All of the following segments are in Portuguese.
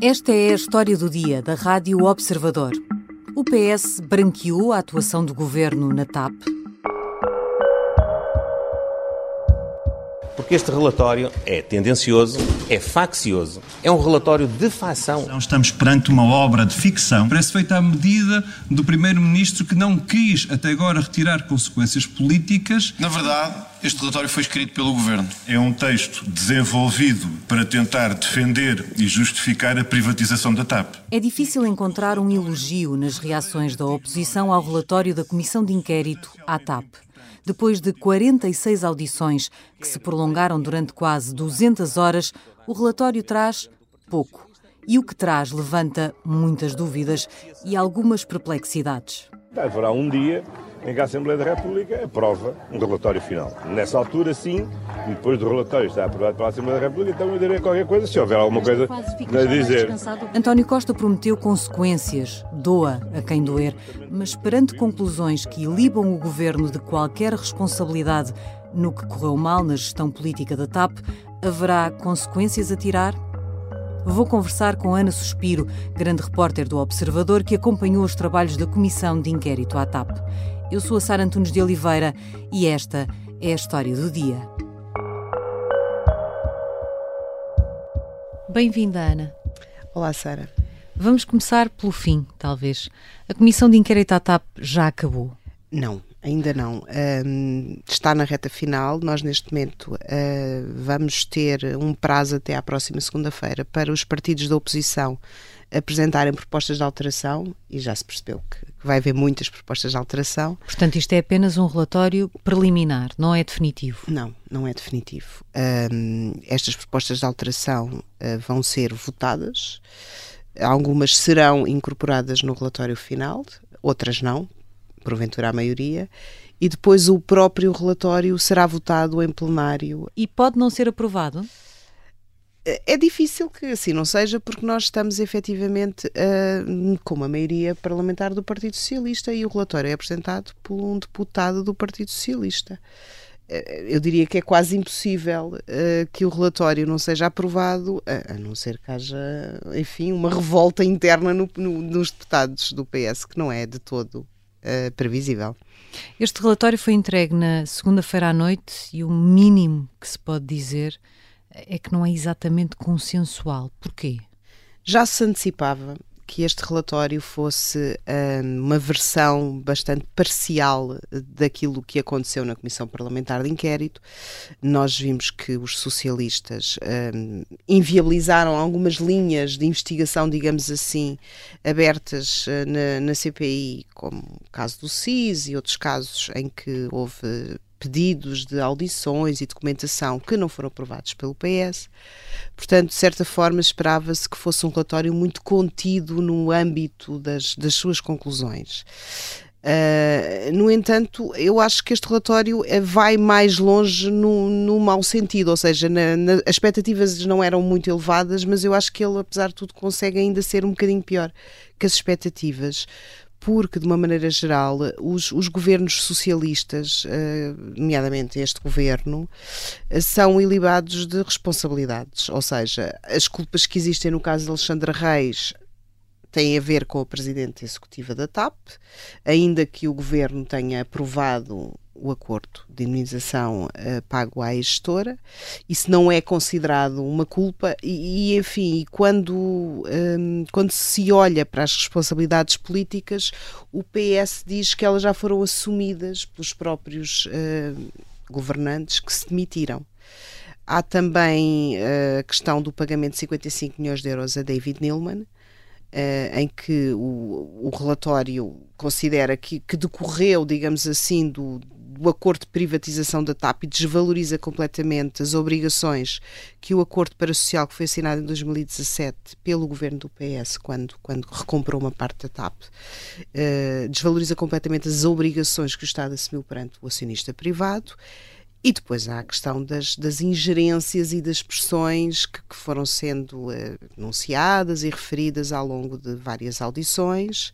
Esta é a história do dia da Rádio Observador. O PS branqueou a atuação do governo na TAP. Porque este relatório é tendencioso, é faccioso, é um relatório de facção. Não estamos perante uma obra de ficção. Parece feita à medida do Primeiro-Ministro que não quis até agora retirar consequências políticas. Na verdade, este relatório foi escrito pelo Governo. É um texto desenvolvido para tentar defender e justificar a privatização da TAP. É difícil encontrar um elogio nas reações da oposição ao relatório da Comissão de Inquérito à TAP. Depois de 46 audições que se prolongaram durante quase 200 horas, o relatório traz pouco. E o que traz levanta muitas dúvidas e algumas perplexidades. Haverá um dia em que a Assembleia da República aprova um relatório final. Nessa altura, sim, depois do relatório estar aprovado pela Assembleia da República, então eu direi qualquer coisa, se houver alguma coisa a dizer. António Costa prometeu consequências, doa a quem doer, mas perante conclusões que ilibam o governo de qualquer responsabilidade no que correu mal na gestão política da TAP, haverá consequências a tirar? Vou conversar com Ana Suspiro, grande repórter do Observador, que acompanhou os trabalhos da Comissão de Inquérito à TAP. Eu sou a Sara Antunes de Oliveira e esta é a história do dia. Bem-vinda, Ana. Olá, Sara. Vamos começar pelo fim, talvez. A Comissão de Inquérito à TAP já acabou? Não, ainda não. Um, está na reta final. Nós, neste momento, uh, vamos ter um prazo até à próxima segunda-feira para os partidos da oposição apresentarem propostas de alteração e já se percebeu que vai haver muitas propostas de alteração. Portanto, isto é apenas um relatório preliminar, não é definitivo? Não, não é definitivo. Um, estas propostas de alteração uh, vão ser votadas, algumas serão incorporadas no relatório final, outras não, porventura a maioria, e depois o próprio relatório será votado em plenário. E pode não ser aprovado? É difícil que assim não seja, porque nós estamos efetivamente uh, com uma maioria parlamentar do Partido Socialista e o relatório é apresentado por um deputado do Partido Socialista. Uh, eu diria que é quase impossível uh, que o relatório não seja aprovado, a, a, não ser que haja, enfim, uma revolta interna no, no, nos deputados do PS, que não é de todo previsível. Este relatório foi entregue na segunda-feira à noite e o mínimo que se pode dizer é que não é exatamente consensual. Porquê? Já se antecipava que este relatório fosse um, uma versão bastante parcial daquilo que aconteceu na Comissão Parlamentar de Inquérito. Nós vimos que os socialistas um, inviabilizaram algumas linhas de investigação, digamos assim, abertas uh, na, na CPI, como o caso do CIS e outros casos em que houve pedidos de audições e documentação que não foram aprovados pelo PS. Portanto, de certa forma, esperava-se que fosse um relatório muito contido no âmbito das, das suas conclusões. Uh, no entanto, eu acho que este relatório eh, vai mais longe no, no mau sentido, ou seja, na, na, as expectativas não eram muito elevadas, mas eu acho que ele, apesar de tudo, consegue ainda ser um bocadinho pior que as expectativas, porque, de uma maneira geral, os, os governos socialistas, uh, nomeadamente este governo, uh, são ilibados de responsabilidades. Ou seja, as culpas que existem no caso de Alexandra Reis têm a ver com a presidente executiva da TAP, ainda que o governo tenha aprovado o acordo de indemnização uh, pago à gestora, isso não é considerado uma culpa e, e enfim, quando, um, ehm, quando se olha para as responsabilidades políticas, o PS diz que elas já foram assumidas pelos próprios uh, governantes que se demitiram. Há também uh, a questão do pagamento de 55 milhões de euros a David Neilman, Uh, em que o, o relatório considera que, que, decorreu, digamos assim, do, o acordo de privatização da TAP e desvaloriza completamente as obrigações que o acordo para social que foi assinado em 2017 pelo governo do PS, quando, quando recomprou uma parte da TAP, uh, desvaloriza completamente as obrigações que o Estado assumiu perante o acionista privado. E depois há a questão das, das ingerências e das pressões que, que foram sendo uh, anunciadas e referidas ao longo de várias audições.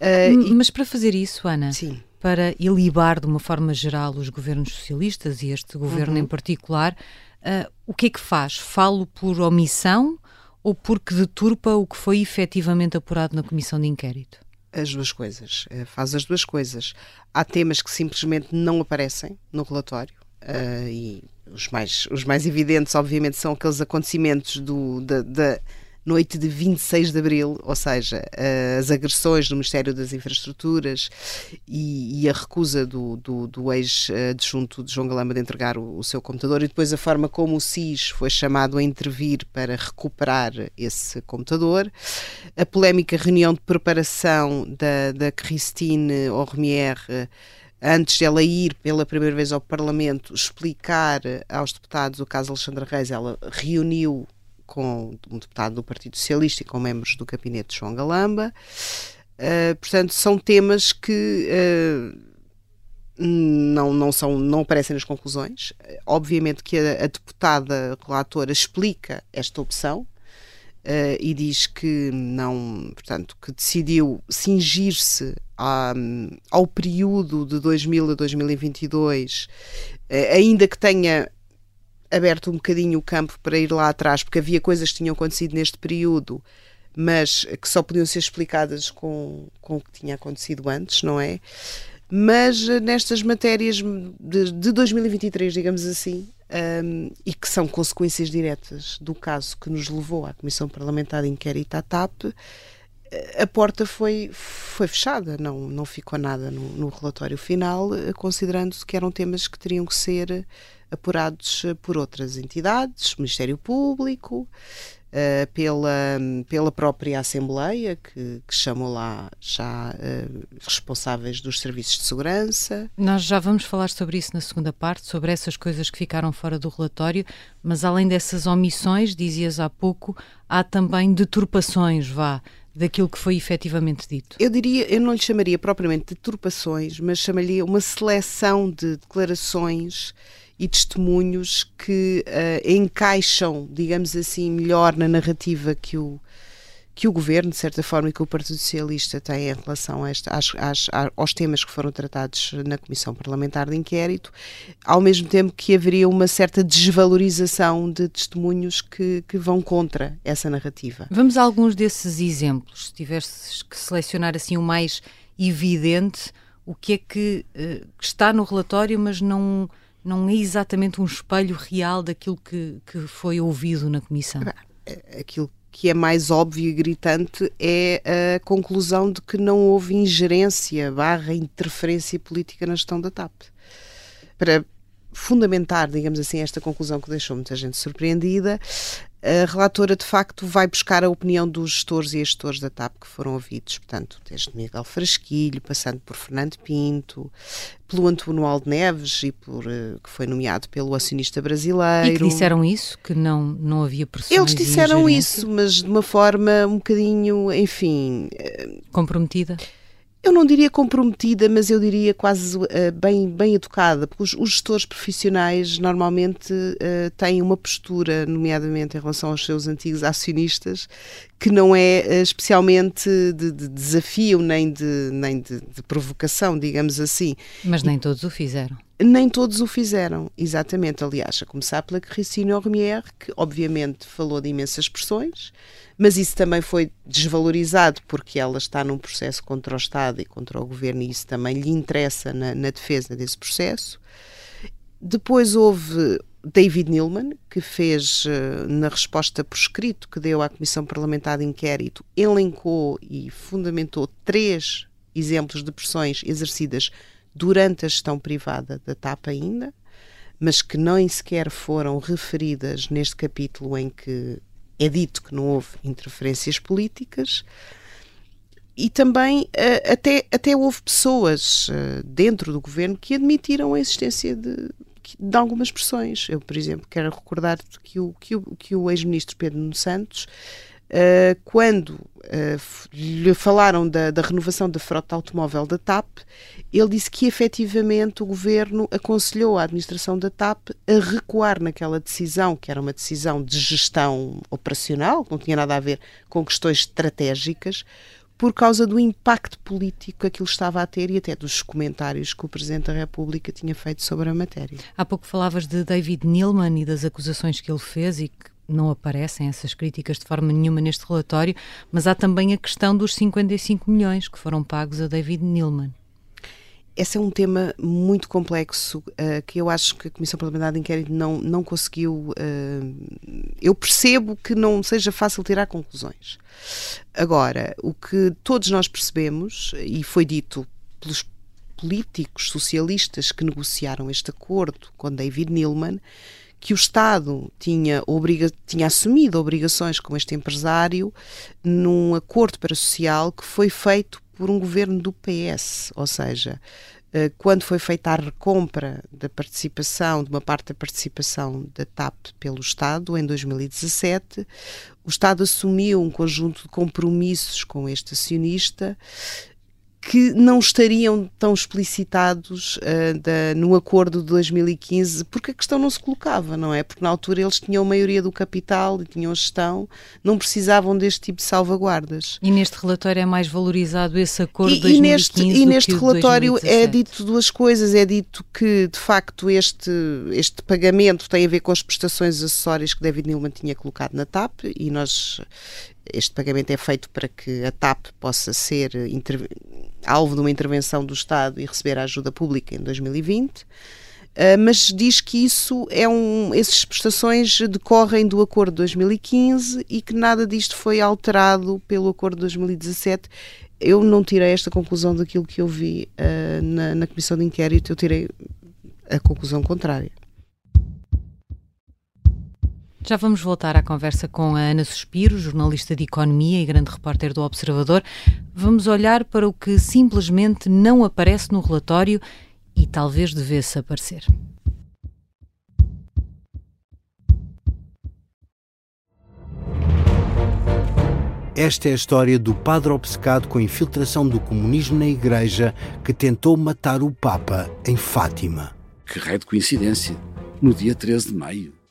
Uh, Mas para fazer isso, Ana, Sim para ilibar de uma forma geral os governos socialistas e este governo uhum. em particular, uh, o que é que faz? Falo por omissão ou porque deturpa o que foi efetivamente apurado na comissão de inquérito? As duas coisas. Eh, faz as duas coisas. Há temas que simplesmente não aparecem no relatório. Uh, e os mais, os mais evidentes, obviamente, são aqueles acontecimentos do, da, da noite de 26 de abril, ou seja, as agressões do Ministério das Infraestruturas e, e a recusa do, do, do ex-adjunto de João Galamba de entregar o, o, seu computador e depois a forma como o SIS foi chamado a intervir para recuperar esse computador, a polémica reunião de preparação da, da Christine Ormier antes de ela ir pela primeira vez ao Parlamento explicar aos deputados o caso Alexandre Reis, ela reuniu com um deputado do Partido Socialista e com membros do gabinete de João Galamba. Uh, portanto, são temas que uh, não, não, são, não aparecem nas conclusões. Obviamente que a, a deputada relatora explica esta opção, Uh, e diz que não, portanto, que decidiu cingir-se ao período de 2000 a 2022, uh, ainda que tenha aberto um bocadinho o campo para ir lá atrás, porque havia coisas que tinham acontecido neste período, mas que só podiam ser explicadas com, com o que tinha acontecido antes, não é? Mas eh, nestas matérias de, de 2023, digamos assim, um, e que são consequências diretas do caso que nos levou à Comissão Parlamentar de Inquérito à TAP, eh, a porta foi, foi fechada, não, não ficou nada no, no relatório final, eh, considerando-se que eram temas que teriam que ser apurados eh, por outras entidades, Ministério Público, Uh, pela, pela própria Assembleia, que, que chamou lá já uh, responsáveis dos serviços de segurança. Nós já vamos falar sobre isso na segunda parte, sobre essas coisas que ficaram fora do relatório, mas além dessas omissões, dizias há pouco, há também deturpações, vá, daquilo que foi efetivamente dito? Eu diria, eu não lhe chamaria propriamente de deturpações, mas chamaria uma seleção de declarações e testemunhos que uh, encaixam, digamos assim, melhor na narrativa que o, que o governo, de certa forma, e que o Partido Socialista tem em relação a esta, às, às, aos temas que foram tratados na Comissão Parlamentar de Inquérito, ao mesmo tempo que haveria uma certa desvalorização de testemunhos que, que vão contra essa narrativa. Vamos a alguns desses exemplos. Se tivesses que selecionar assim o mais evidente, o que é que uh, está no relatório, mas não não é exatamente um espelho real daquilo que, que foi ouvido na Comissão. Aquilo que é mais óbvio e gritante é a conclusão de que não houve ingerência barra interferência política na gestão da TAP. Para fundamentar, digamos assim, esta conclusão que deixou muita gente surpreendida, a relatora de facto vai buscar a opinião dos gestores e gestores da TAP que foram ouvidos, portanto, desde Miguel Frasquilho, passando por Fernando Pinto, pelo António Aldo Neves e por uh, que foi nomeado pelo acionista brasileiro. E que disseram isso, que não não havia pressões. Eles disseram isso, mas de uma forma um bocadinho, enfim, uh, comprometida eu não diria comprometida, mas eu diria quase uh, bem, bem educada, porque os, os gestores profissionais normalmente uh, têm uma postura, nomeadamente em relação aos seus antigos acionistas, que não é uh, especialmente de, de, desafio nem, de, nem de, de, provocação, digamos assim. Mas nem todos o fizeram. Nem todos o fizeram, exatamente. Aliás, a começar pela Cristina Ormier, que obviamente falou de imensas pressões, mas isso também foi desvalorizado porque ela está num processo contra o Estado e contra o governo e isso também lhe interessa na, na defesa desse processo. Depois houve David Nilman, que fez, eh, na resposta por escrito que deu à Comissão Parlamentar de Inquérito, elencou e fundamentou três exemplos de pressões exercidas durante a gestão privada da TAP ainda, mas que nem sequer foram referidas neste capítulo em que é dito que não houve interferências políticas e também eh, até, até houve pessoas eh, dentro do governo que admitiram a existência de, de algumas pressões. Eu, por exemplo, quero recordar que o, que o, que o ex-ministro Pedro Nuno Santos Uh, quando uh, lhe falaram da, da, renovação da frota automóvel da TAP, ele disse que efetivamente o governo aconselhou a administração da TAP a recuar naquela decisão, que era uma decisão de gestão operacional, não tinha nada a ver com questões estratégicas, por causa do impacto político que aquilo estava a ter e até dos comentários que o Presidente da República tinha feito sobre a matéria. Há pouco falavas de David Neilman e das acusações que ele fez e que não aparecem essas críticas de forma nenhuma neste relatório, mas há também a questão dos 55 milhões que foram pagos a David Neilman. Esse é um tema muito complexo uh, que eu acho que a Comissão Parlamentar de Inquérito não, não conseguiu. Uh, eu percebo que não seja fácil tirar conclusões. Agora, o que todos nós percebemos, e foi dito pelos políticos socialistas que negociaram este acordo com David Neilman, que o Estado tinha, obriga, tinha assumido obrigações com este empresário num acordo para social que foi feito por um governo do PS, ou seja, eh, quando foi feita a recompra da participação, de uma parte da participação da TAP pelo Estado, em 2017, o Estado assumiu um conjunto de compromissos com este acionista que não estariam tão explicitados uh, da, no acordo de 2015, porque a questão não se colocava, não é? Porque na altura eles tinham a maioria do capital e tinham gestão, não precisavam deste tipo de salvaguardas. E neste relatório é mais valorizado esse acordo de 2015 e neste, e neste relatório é dito duas coisas, é dito que de facto este, este pagamento tem a ver com as prestações acessórias que David Nilman tinha colocado na TAP e nós este pagamento é feito para que a TAP possa ser alvo de uma intervenção do Estado e receber a ajuda pública em 2020. Uh, ah, mas diz que isso é um, essas prestações decorrem do acordo de 2015 e que nada disto foi alterado pelo acordo de 2017. Eu não tirei esta conclusão daquilo que eu vi uh, na, na comissão de inquérito, eu tirei a conclusão contrária. Já vamos voltar à conversa com a Ana Suspiro, jornalista de Economia e grande repórter do Observador. Vamos olhar para o que simplesmente não aparece no relatório e talvez devesse aparecer. Esta é a história do padre obcecado com a infiltração do comunismo na Igreja que tentou matar o Papa em Fátima. Que raio de coincidência! No dia 13 de maio.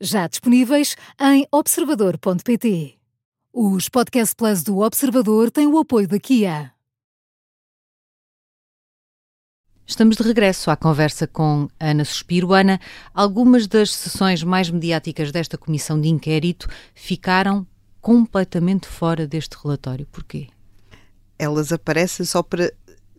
já disponíveis em observador.pt. Os Podcast Plus do Observador têm o apoio da Kia. Estamos de regresso à conversa com Ana Suspiro. Ana, algumas das sessões mais mediáticas desta comissão de inquérito ficaram completamente fora deste relatório. Porquê? Elas aparecem só para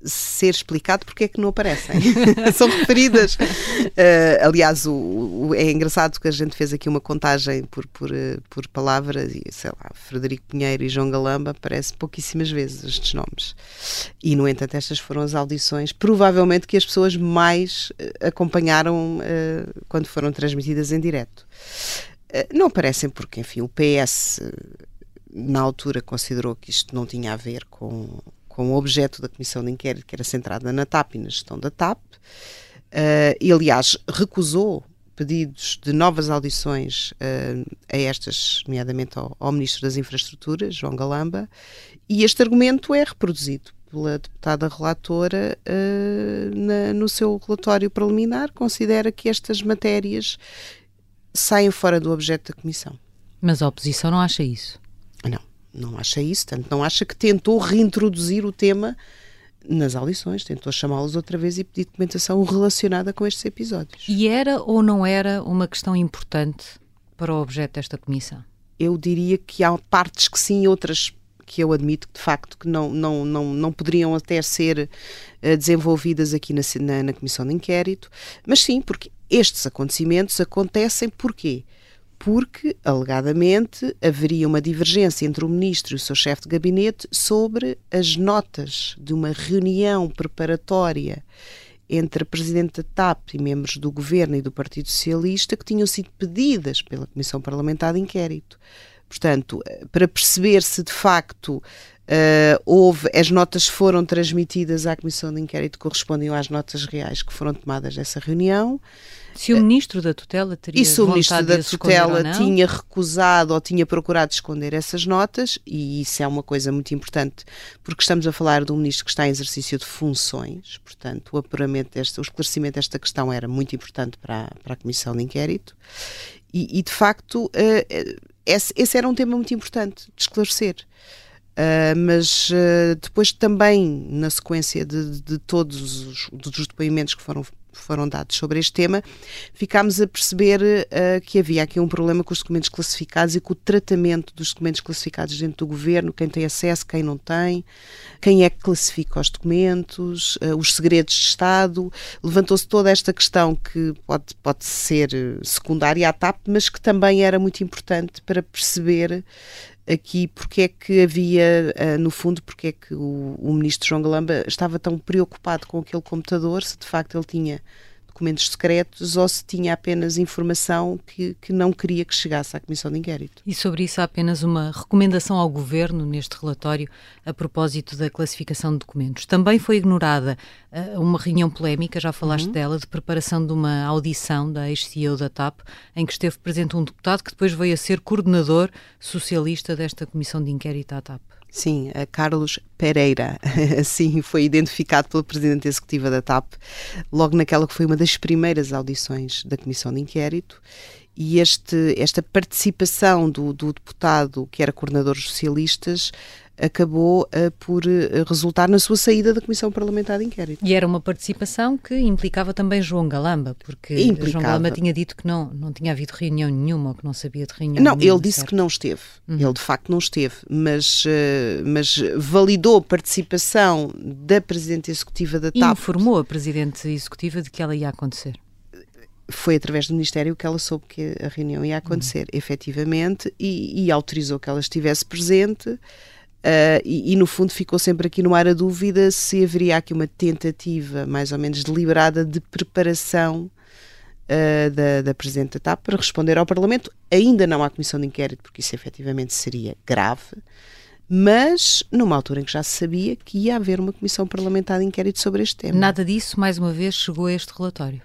ser explicado porque é que não aparecem. São referidas. Uh, aliás, o, o, é engraçado que a gente fez aqui uma contagem por, por, uh, por palavras e, sei lá, Frederico Pinheiro e João Galamba aparecem pouquíssimas vezes estes nomes. E, no entanto, estas foram as audições, provavelmente, que as pessoas mais uh, acompanharam quando foram transmitidas em direto. não aparecem porque, enfim, o PS na altura considerou que isto não tinha a ver com com o objeto da comissão de inquérito, que era centrada na TAP e na gestão da TAP. Uh, e, aliás, recusou pedidos de novas audições uh, a estas, nomeadamente ao, ao, Ministro das Infraestruturas, João Galamba, e este argumento é reproduzido pela deputada relatora uh, na, no seu relatório preliminar, considera que estas matérias saem fora do objeto da Comissão. Mas a oposição não acha isso? Não não acha isso, tanto não acha que tentou reintroduzir o tema nas audições, tentou chamá-los outra vez e pedir documentação relacionada com estes episódios. E era ou não era uma questão importante para o objeto desta comissão? Eu diria que há partes que sim, outras que eu admito que de facto que não, não, não, não poderiam até ser uh, desenvolvidas aqui na, na, na Comissão de Inquérito, mas sim, porque estes acontecimentos acontecem porquê? Porque, alegadamente, haveria uma divergência entre o ministro e o seu chefe de gabinete sobre as notas de uma reunião preparatória entre a Presidente da TAP e membros do Governo e do Partido Socialista que tinham sido pedidas pela Comissão Parlamentar de Inquérito. Portanto, para perceber se de facto Uh, houve, as notas foram transmitidas à Comissão de Inquérito, correspondiam às notas reais que foram tomadas dessa reunião. Se o ministro da tutela teria E se o ministro da tutela tinha recusado ou tinha procurado esconder essas notas, e isso é uma coisa muito importante, porque estamos a falar de um ministro que está em exercício de funções, portanto, o apuramento desta, o esclarecimento desta questão era muito importante para, a, para a Comissão de Inquérito, e, e de facto, uh, esse, esse era um tema muito importante de esclarecer. Uh, mas uh, depois também, na sequência de, de todos os dos depoimentos que foram, foram dados sobre este tema, ficámos a perceber uh, que havia aqui um problema com os documentos classificados e com o tratamento dos documentos classificados dentro do governo, quem tem acesso, quem não tem, quem é que classifica os documentos, os segredos de Estado. Levantou-se toda esta questão que pode, pode ser secundária à TAP, mas que também era muito importante para perceber aqui porque é que havia, uh, no fundo, porque é que o, o ministro João Galamba estava tão preocupado com aquele computador, se de facto ele tinha documentos secretos ou se tinha apenas informação que, que não queria que chegasse à Comissão de Inquérito. E sobre isso há apenas uma recomendação ao Governo neste relatório a propósito da classificação de documentos. Também foi ignorada uh, uma reunião polémica, já falaste uhum. dela, de preparação de uma audição da ex-CEO da TAP, em que esteve presente um deputado que depois veio a ser coordenador socialista desta Comissão de Inquérito à TAP. Sim, Carlos Pereira, assim foi identificado pela Presidente Executiva da TAP, logo naquela que foi uma das primeiras audições da Comissão de Inquérito. E este, esta participação do, do deputado que era coordenador dos socialistas acabou uh, por uh, resultar na sua saída da Comissão Parlamentar de Inquérito. E era uma participação que implicava também João Galamba, porque implicava. João Galamba tinha dito que não, não tinha havido reunião nenhuma ou que não sabia de reunião Não, nenhuma, ele disse certo? que não esteve. Uhum. Ele de facto não esteve, mas, uh, mas validou a participação da Presidente Executiva da TAP. E informou a Presidente Executiva de que ela ia acontecer foi através do Ministério que ela soube que a reunião ia acontecer, uhum. efetivamente, e, e, autorizou que ela estivesse presente. Uh, e, e, no fundo ficou sempre aqui no ar a dúvida se haveria aqui uma tentativa mais ou menos deliberada de preparação uh, da, da Presidente da TAP para responder ao Parlamento, ainda não à Comissão de Inquérito, porque isso efetivamente seria grave, mas numa altura em que já se sabia que ia haver uma Comissão Parlamentar de Inquérito sobre este tema. Nada disso, mais uma vez, chegou a este relatório?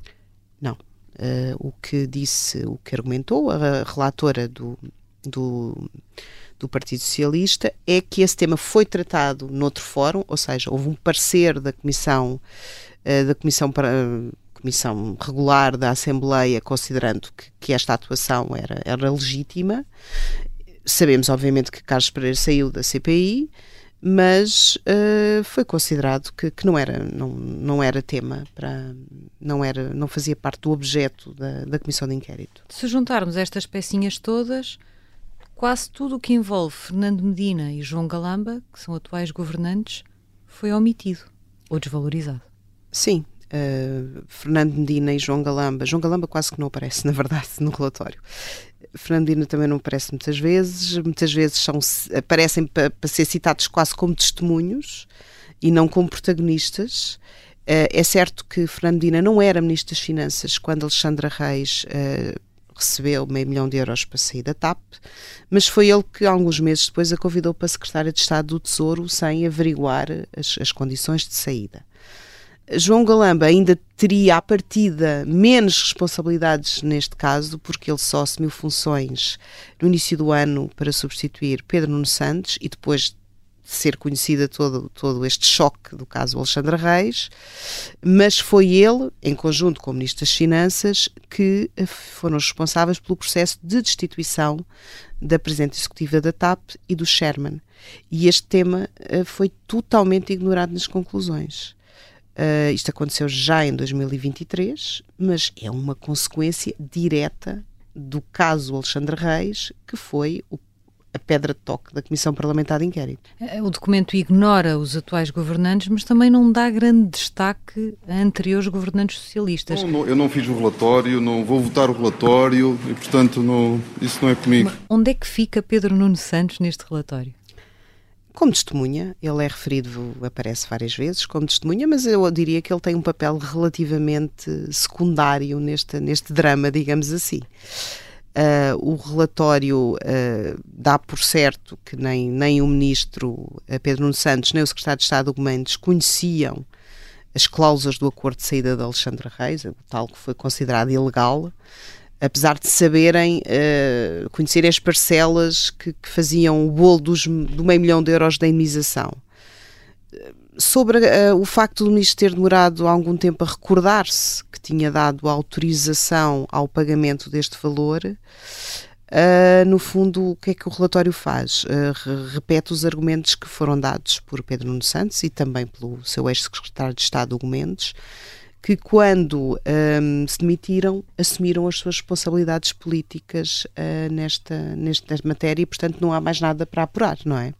Não. Uh, o que disse, o que argumentou a relatora do, do do Partido Socialista é que esse tema foi tratado noutro fórum, ou seja, houve um parecer da Comissão, uh, da Comissão para. Comissão Regular da Assembleia, considerando que, que esta atuação era, era legítima. Sabemos, obviamente, que Carlos Pereira saiu da CPI, mas uh, foi considerado que, que, não era não, não era tema para não era não fazia parte do objeto da, da comissão de inquérito. Se juntarmos estas pecinhas todas, quase tudo o que envolve Fernando Medina e João Galamba, que são atuais governantes, foi omitido ou desvalorizado. Sim. Uh, Fernando Medina e João Galamba. João Galamba quase que não aparece, na verdade, no relatório. Fernando Medina também não aparece muitas vezes. Muitas vezes são, aparecem para pa ser citados quase como testemunhos e não como protagonistas. Uh, é certo que Fernando Medina não era Ministro das Finanças quando Alexandra Reis uh, recebeu meio milhão de euros para sair da TAP, mas foi ele que, alguns meses depois, a convidou para secretária de Estado do Tesouro sem averiguar as, as condições de saída. João Galamba ainda teria, à partida, menos responsabilidades neste caso, porque ele só assumiu funções no início do ano para substituir Pedro Nuno Santos e depois ser conhecida todo, todo este choque do caso Alexandre Reis, mas foi ele, em conjunto com o Ministro das Finanças, que eh, foram responsáveis pelo processo de destituição da Presidente Executiva da TAP e do Sherman. E este tema uh, foi totalmente ignorado nas conclusões. Uh, isto aconteceu já em 2023, mas é uma consequência direta do caso Alexandre Reis, que foi o a pedra de toque da Comissão Parlamentar de Inquérito. É, o documento ignora os atuais governantes, mas também não dá grande destaque a anteriores governantes socialistas. Não, não, eu não fiz o relatório, não vou votar o relatório e, portanto, não, isso não é comigo. Mas onde é que fica Pedro Nuno Santos neste relatório? Como testemunha, ele é referido, aparece várias vezes como testemunha, mas eu diria que ele tem um papel relativamente secundário neste, neste drama, digamos assim. Uh, o relatório uh, dá por certo que nem, nem o ministro Pedro Nuno Santos, nem o secretário de Estado Hugo Mendes conheciam as cláusulas do acordo de saída de Alexandra Reis, o tal que foi considerado ilegal, apesar de saberem, conhecerem as parcelas que, que, faziam o bolo dos, do meio milhão de euros da indenização. Sobre uh, o facto do ministro ter demorado algum tempo a recordar-se que tinha dado autorização ao pagamento deste valor, Uh, no fundo, o que é que o relatório faz? Uh, repete os argumentos que foram dados por Pedro Nuno Santos e também pelo seu ex-secretário de Estado, Hugo Mendes, que quando um, se demitiram, assumiram as suas responsabilidades políticas nesta, nesta matéria e, portanto, não há mais nada para apurar, não é?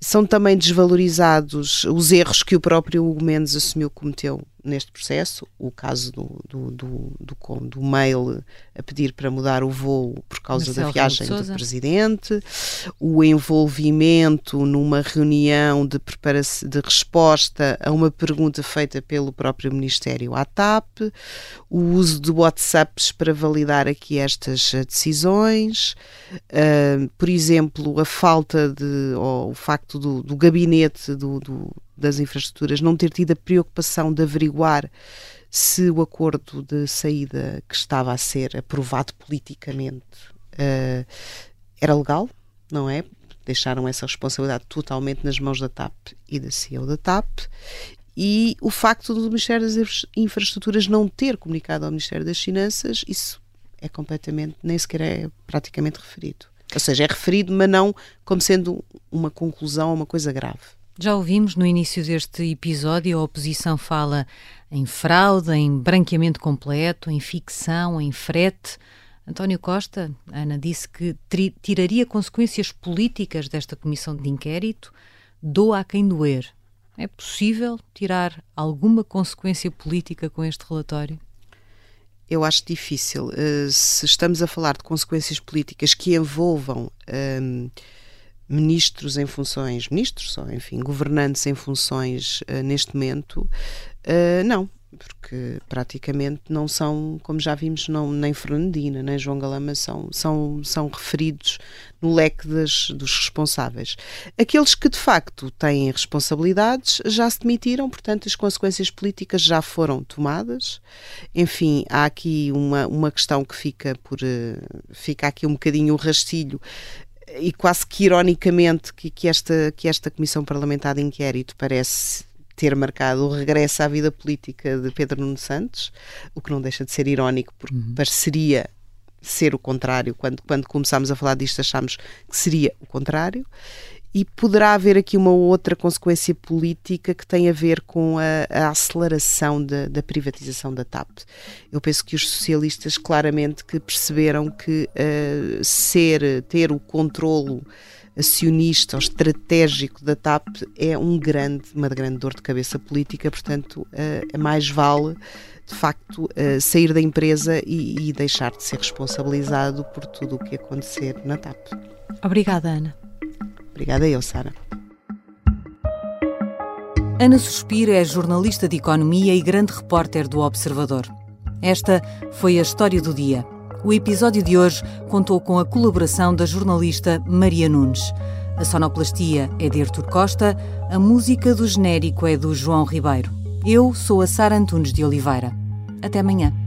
São também desvalorizados os erros que o próprio Hugo Mendes assumiu que cometeu neste processo, o caso do, do, do, do, do mail a pedir para mudar o voo por causa Marcelo da viagem do Presidente, o envolvimento numa reunião de, de resposta a uma pergunta feita pelo próprio Ministério à TAP, o uso de WhatsApps para validar aqui estas decisões, uh, por exemplo, a falta de, ou o facto do, do gabinete do, do das infraestruturas não ter tido a preocupação de averiguar se o acordo de saída que estava a ser aprovado politicamente uh, era legal, não é? Deixaram essa responsabilidade totalmente nas mãos da TAP e da CEO da TAP. E o facto do Ministério das Infraestruturas não ter comunicado ao Ministério das Finanças, isso é completamente, nem sequer é praticamente referido. Ou seja, é referido, mas não como sendo uma conclusão, uma coisa grave. Já ouvimos no início deste episódio, a oposição fala em fraude, em branqueamento completo, em ficção, em frete. António Costa, Ana, disse que tiraria consequências políticas desta comissão de inquérito, doa a quem doer. É possível tirar alguma consequência política com este relatório? Eu acho difícil. Uh, se estamos a falar de consequências políticas que envolvam. Uh, ministros em funções, ministros, ou enfim, governantes em funções uh, neste momento, uh, não, porque praticamente não são, como já vimos, não, nem Fernandina, nem João Galama são, são, são referidos no leque das, dos responsáveis. Aqueles que de facto têm responsabilidades já se demitiram, portanto as consequências políticas já foram tomadas. Enfim, há aqui uma, uma questão que fica por uh, fica aqui um bocadinho o rastilho e quase que ironicamente que, que, esta, que esta Comissão Parlamentar de Inquérito parece ter marcado o regresso à vida política de Pedro Nuno Santos, o que não deixa de ser irónico, porque uhum. pareceria ser o contrário. Quando, quando começámos a falar disto, achámos que seria o contrário e poderá haver aqui uma outra consequência política que tem a ver com a, a aceleração da, da, privatização da TAP. Eu penso que os socialistas claramente que perceberam que uh, ser, ter o controlo acionista ou estratégico da TAP é um grande, uma grande dor de cabeça política, portanto, uh, mais vale de facto uh, sair da empresa e, e deixar de ser responsabilizado por tudo o que acontecer na TAP. Obrigada, Ana. Obrigada eu, Sara. Ana Suspiro é jornalista de economia e grande repórter do Observador. Esta foi a história do dia. O episódio de hoje contou com a colaboração da jornalista Maria Nunes. A sonoplastia é de Artur Costa, a música do genérico é do João Ribeiro. Eu sou a Sara Antunes de Oliveira. Até amanhã.